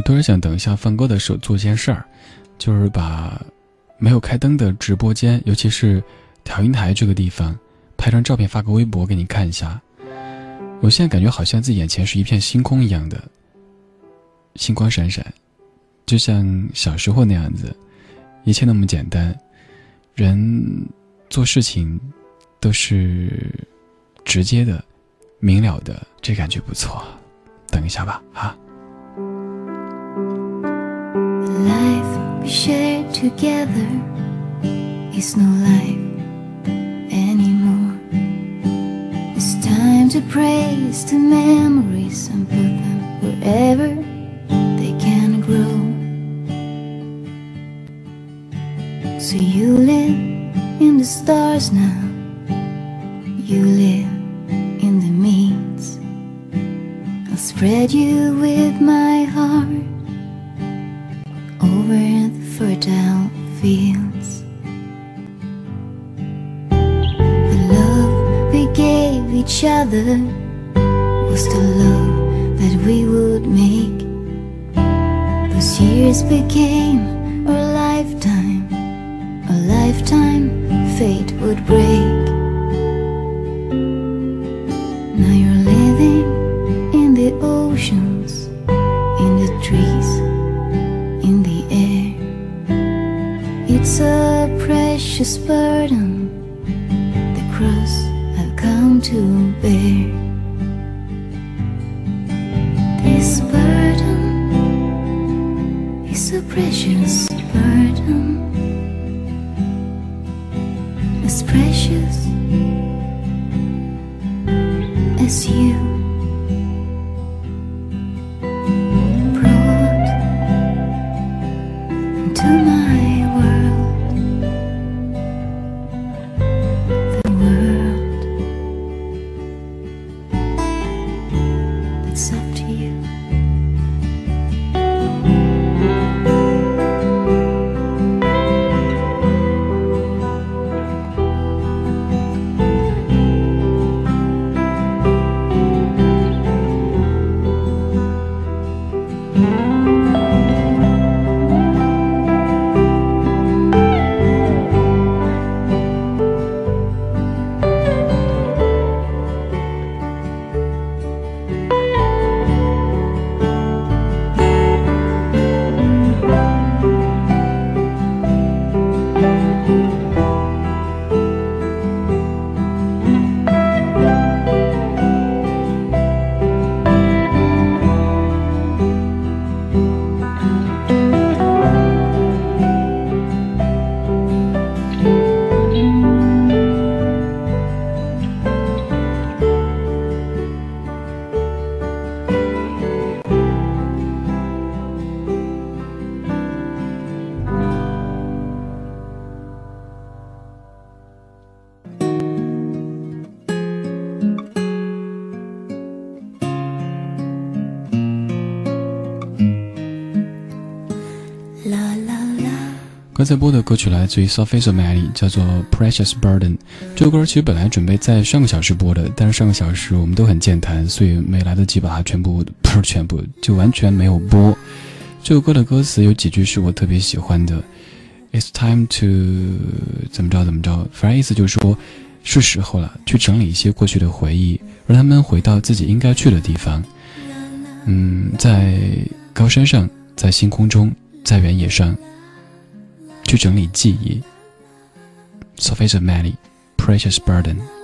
我突然想，等一下放歌的时候做件事儿，就是把没有开灯的直播间，尤其是调音台这个地方，拍张照片发个微博给你看一下。我现在感觉好像自己眼前是一片星空一样的，星光闪闪，就像小时候那样子，一切那么简单，人做事情都是直接的、明了的，这感觉不错。等一下吧，啊。Life we share together is no life anymore. It's time to praise the memories and put them wherever they can grow. So you live in the stars now, you live in the means. I'll spread you with my heart fertile fields. The love we gave each other was the love that we would make. Those years became a lifetime, a lifetime fate would break. Now you're living in the oceans, in the trees in the air. It's a precious burden, the cross I've come to bear. This burden is a precious burden, as precious as you. 刚才播的歌曲来自于 Sophie s o m a l i 叫做《Precious Burden》。这首歌其实本来准备在上个小时播的，但是上个小时我们都很健谈，所以没来得及把它全部，不是全部，就完全没有播。这首歌的歌词有几句是我特别喜欢的，It's time to 怎么着怎么着，反正意思就是说，是时候了，去整理一些过去的回忆，让他们回到自己应该去的地方。嗯，在高山上，在星空中，在原野上。去整理记忆。So face of many Precious Burden。